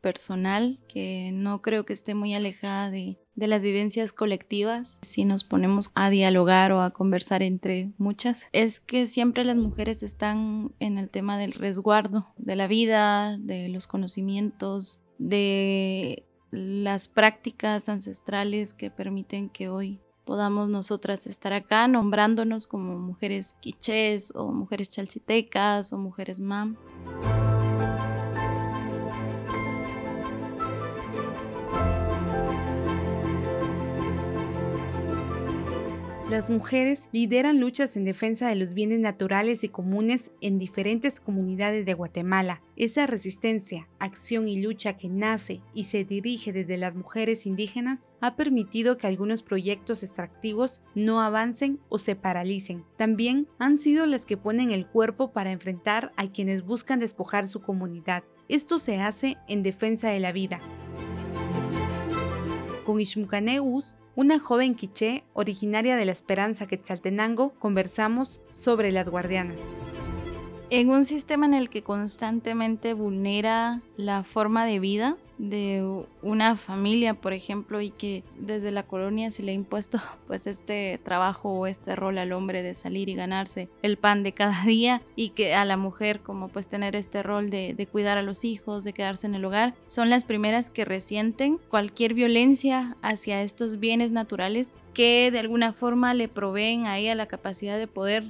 Personal, que no creo que esté muy alejada de, de las vivencias colectivas, si nos ponemos a dialogar o a conversar entre muchas, es que siempre las mujeres están en el tema del resguardo de la vida, de los conocimientos, de las prácticas ancestrales que permiten que hoy podamos nosotras estar acá nombrándonos como mujeres quichés o mujeres chalchitecas o mujeres mam. Las mujeres lideran luchas en defensa de los bienes naturales y comunes en diferentes comunidades de Guatemala. Esa resistencia, acción y lucha que nace y se dirige desde las mujeres indígenas ha permitido que algunos proyectos extractivos no avancen o se paralicen. También han sido las que ponen el cuerpo para enfrentar a quienes buscan despojar su comunidad. Esto se hace en defensa de la vida. Con Ishmucaneus una joven quiché originaria de la Esperanza Quetzaltenango, conversamos sobre las guardianas. En un sistema en el que constantemente vulnera la forma de vida, de una familia, por ejemplo, y que desde la colonia se le ha impuesto pues este trabajo o este rol al hombre de salir y ganarse el pan de cada día y que a la mujer como pues tener este rol de, de cuidar a los hijos, de quedarse en el hogar, son las primeras que resienten cualquier violencia hacia estos bienes naturales que de alguna forma le proveen a ella la capacidad de poder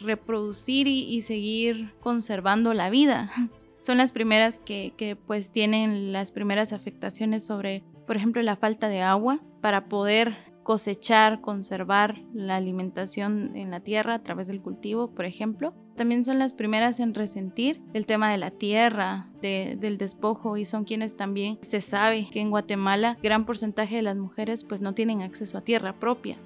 reproducir y, seguir conservando la vida son las primeras que, pues tienen las primeras afectaciones sobre, por ejemplo, la falta de agua para poder cosechar, conservar la alimentación en la tierra a través del cultivo, por ejemplo. También son las primeras en resentir el tema de la tierra, del despojo y son quienes también se sabe que en Guatemala gran porcentaje de las mujeres pues no tienen acceso a tierra propia.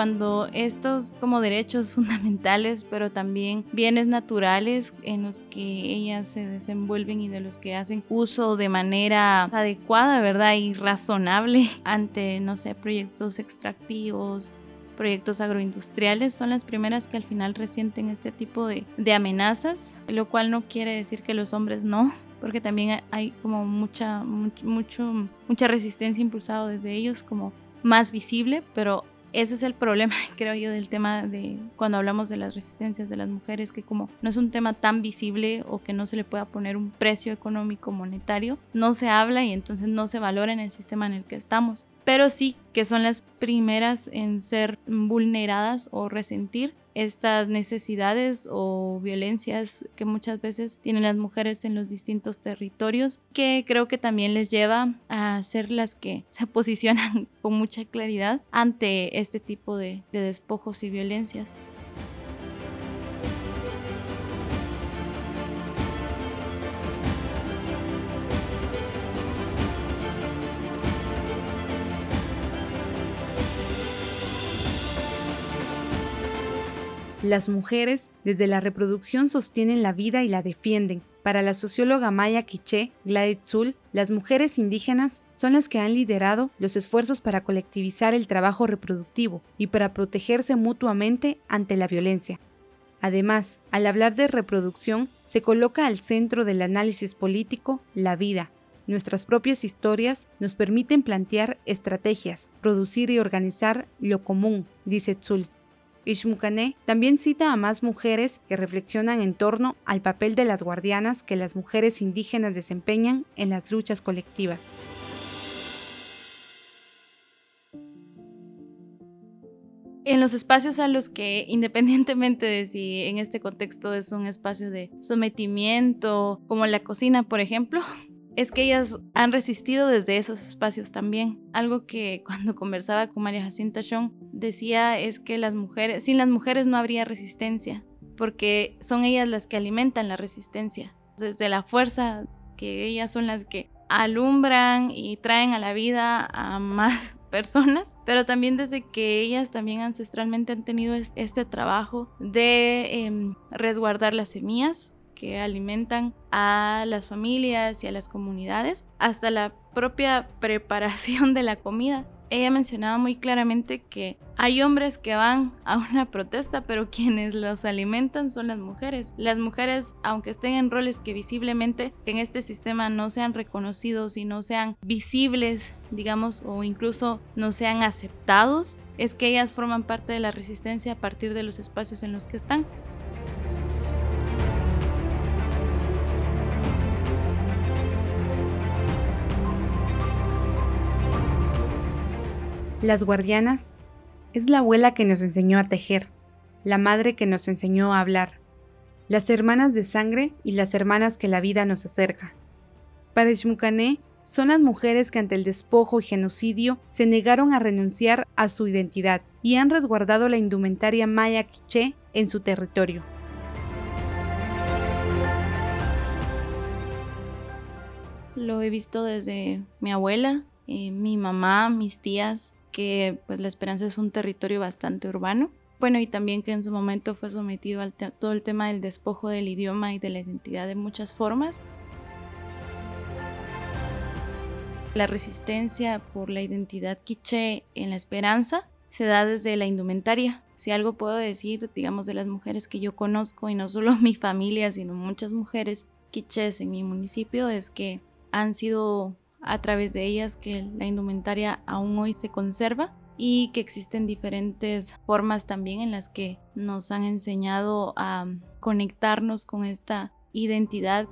Cuando estos como derechos fundamentales, pero también bienes naturales en los que ellas se desenvuelven y de los que hacen uso de manera adecuada, ¿verdad? Y razonable ante, no sé, proyectos extractivos, proyectos agroindustriales son las primeras que al final resienten este tipo de, de, amenazas, lo cual no quiere decir que los hombres no, porque también hay como mucha, mucho, mucha resistencia impulsada desde ellos como más visible, pero ese es el problema, creo yo, del tema de cuando hablamos de las resistencias de las mujeres, que como no es un tema tan visible o que no se le pueda poner un precio económico monetario, no se habla y entonces no se valora en el sistema en el que estamos. Pero sí que son las primeras en ser vulneradas o resentir estas necesidades o violencias que muchas veces tienen las mujeres en los distintos territorios, que creo que también les lleva a ser las que se posicionan con mucha claridad ante este tipo de, de despojos y violencias. Las mujeres, desde la reproducción, sostienen la vida y la defienden. Para la socióloga maya quiché, Gladys Zul, las mujeres indígenas son las que han liderado los esfuerzos para colectivizar el trabajo reproductivo y para protegerse mutuamente ante la violencia. Además, al hablar de reproducción, se coloca al centro del análisis político la vida. Nuestras propias historias nos permiten plantear estrategias, producir y organizar lo común, dice Zul. Ishmukane también cita a más mujeres que reflexionan en torno al papel de las guardianas que las mujeres indígenas desempeñan en las luchas colectivas. en los espacios a los que, independientemente de si en este contexto es un espacio de sometimiento, como la cocina, por ejemplo, es que ellas han resistido desde esos espacios también. Algo que cuando conversaba con María Jacinta Chong decía es que las mujeres, sin las mujeres no habría resistencia, porque son ellas las que alimentan la resistencia. Desde la fuerza que ellas son las que alumbran y traen a la vida a más personas, pero también desde que ellas también ancestralmente han tenido este trabajo de em, resguardar las semillas, que alimentan a las familias y a las comunidades, hasta la propia preparación de la comida ella mencionaba muy claramente que hay hombres que van a una protesta, pero quienes los alimentan son las mujeres. Las mujeres, aunque estén en roles que visiblemente en este sistema no sean reconocidos y no sean visibles, digamos, o incluso no sean aceptados, es que ellas forman parte de la resistencia a partir de los espacios en los que están. Las guardianas es la abuela que nos enseñó a tejer, la madre que nos enseñó a hablar, las hermanas de sangre y las hermanas que la vida nos acerca. Para Shmukané, son las mujeres que ante el despojo y genocidio se negaron a renunciar a su identidad y han resguardado la indumentaria maya quiché en su territorio. Lo he visto desde mi abuela, eh, mi mamá, mis tías, que pues la esperanza es un territorio bastante urbano. Bueno, y también que en su momento fue sometido a todo el tema del despojo del idioma y de la identidad de muchas formas. La resistencia por la identidad quiché en la esperanza se da desde la indumentaria. Si algo puedo decir, digamos, de las mujeres que yo conozco, y no solo mi familia, sino muchas mujeres quichés en mi municipio, es que han sido a través de ellas que la indumentaria aún hoy se conserva y que existen diferentes formas también en las que nos han enseñado a conectarnos con esta identidad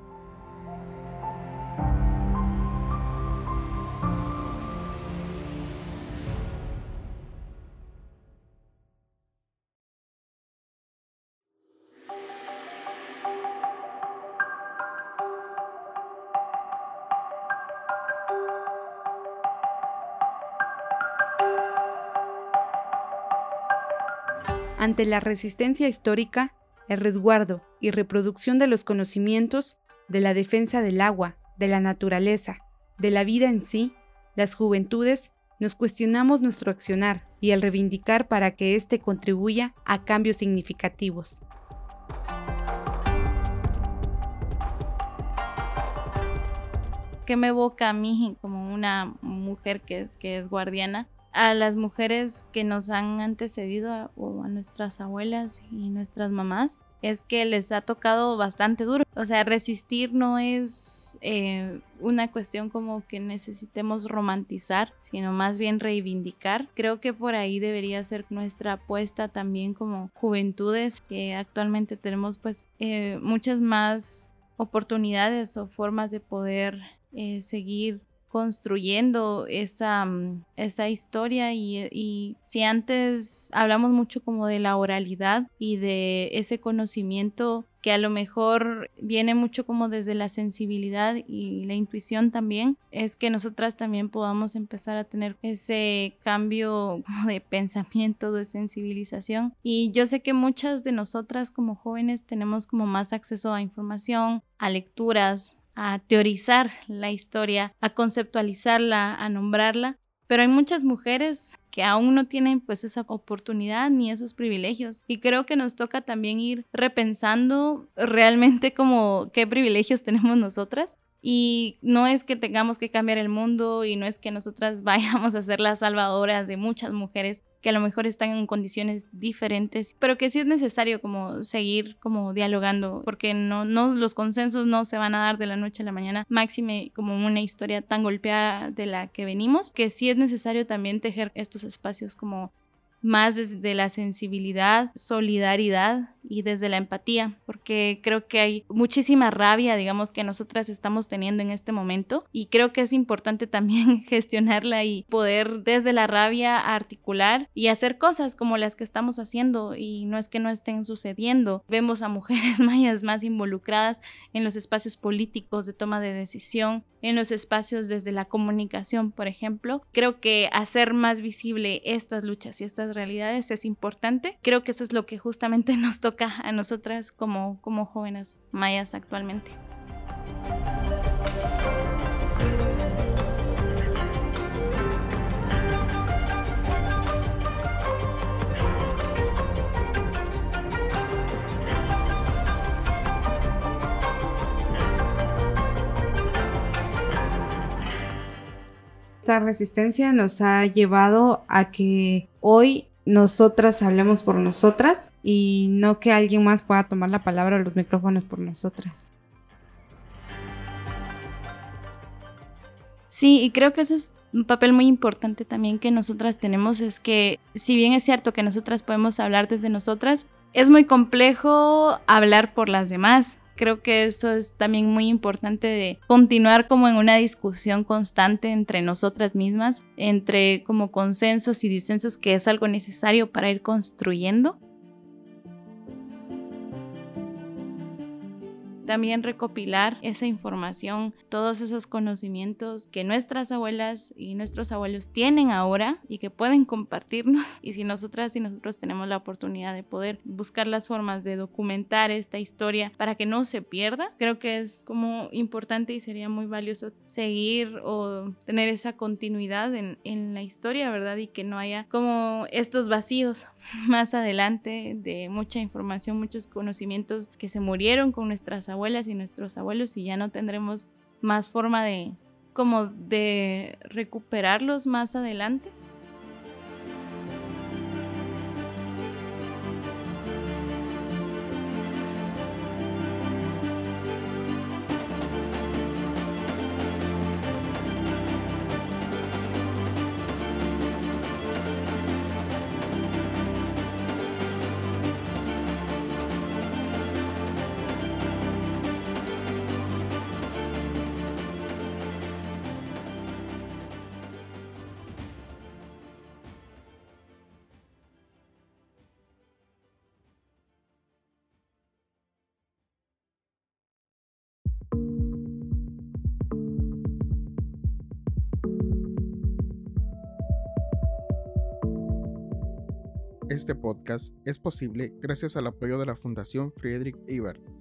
Ante la resistencia histórica, el resguardo y reproducción de los conocimientos, de la defensa del agua, de la naturaleza, de la vida en sí, las juventudes nos cuestionamos nuestro accionar y el reivindicar para que éste contribuya a cambios significativos. ¿Qué me evoca a mí como una mujer que, que es guardiana? a las mujeres que nos han antecedido o nuestras abuelas y nuestras mamás es que les ha tocado bastante duro. O sea, resistir no es eh, una cuestión como que necesitemos romantizar, sino más bien reivindicar. Creo que por ahí debería ser nuestra apuesta también como juventudes, que actualmente tenemos pues eh, muchas más oportunidades o formas de poder eh, seguir construyendo esa, mm, esa historia y, si antes hablamos mucho como de la oralidad y de ese conocimiento que a lo mejor viene mucho como desde la sensibilidad y la intuición también, es que nosotras también podamos empezar a tener ese cambio de pensamiento, de sensibilización. Y yo sé que muchas de nosotras como jóvenes tenemos como más acceso a información, a lecturas, a teorizar la historia, a conceptualizarla, a nombrarla, pero hay muchas mujeres que aún no tienen pues esa oportunidad ni esos privilegios. Y creo que nos toca también ir repensando realmente como qué privilegios tenemos nosotras y no es que tengamos que cambiar el mundo y no es que nosotras vayamos a ser las salvadoras de muchas mujeres que a lo mejor están en condiciones diferentes, pero que sí es necesario como seguir como dialogando, porque no, no los consensos no se van a dar de la noche a la mañana, máxime como una historia tan golpeada de la que venimos, que sí es necesario también tejer estos espacios como más desde la sensibilidad, solidaridad y desde la empatía, porque creo que hay muchísima rabia, digamos, que nosotras estamos teniendo en este momento y creo que es importante también gestionarla y poder desde la rabia articular y hacer cosas como las que estamos haciendo y no es que no estén sucediendo. Vemos a mujeres mayas más involucradas en los espacios políticos de toma de decisión, en los espacios desde la comunicación, por ejemplo. Creo que hacer más visible estas luchas y estas realidades es importante. Creo que eso es lo que justamente nos toca a nosotras como, como jóvenes mayas actualmente. esta resistencia nos ha llevado a que hoy nosotras hablemos por nosotras y no que alguien más pueda tomar la palabra o los micrófonos por nosotras. Sí, y creo que eso es un papel muy importante también que nosotras tenemos, es que si bien es cierto que nosotras podemos hablar desde nosotras, es muy complejo hablar por las demás. Creo que eso es también muy importante de continuar como en una discusión constante entre nosotras mismas, entre como consensos y disensos que es algo necesario para ir construyendo. También recopilar esa información, todos esos conocimientos que nuestras abuelas y nuestros abuelos tienen ahora y que pueden compartirnos. Y si nosotras y nosotros tenemos la oportunidad de poder buscar las formas de documentar esta historia para que no se pierda, creo que es como importante y sería muy valioso seguir o tener esa continuidad en, en la historia, ¿verdad? Y que no haya como estos vacíos más adelante de mucha información, muchos conocimientos que se murieron con nuestras abuelas y nuestros abuelos y ya no tendremos más forma de como de recuperarlos más adelante. Este podcast es posible gracias al apoyo de la Fundación Friedrich Ebert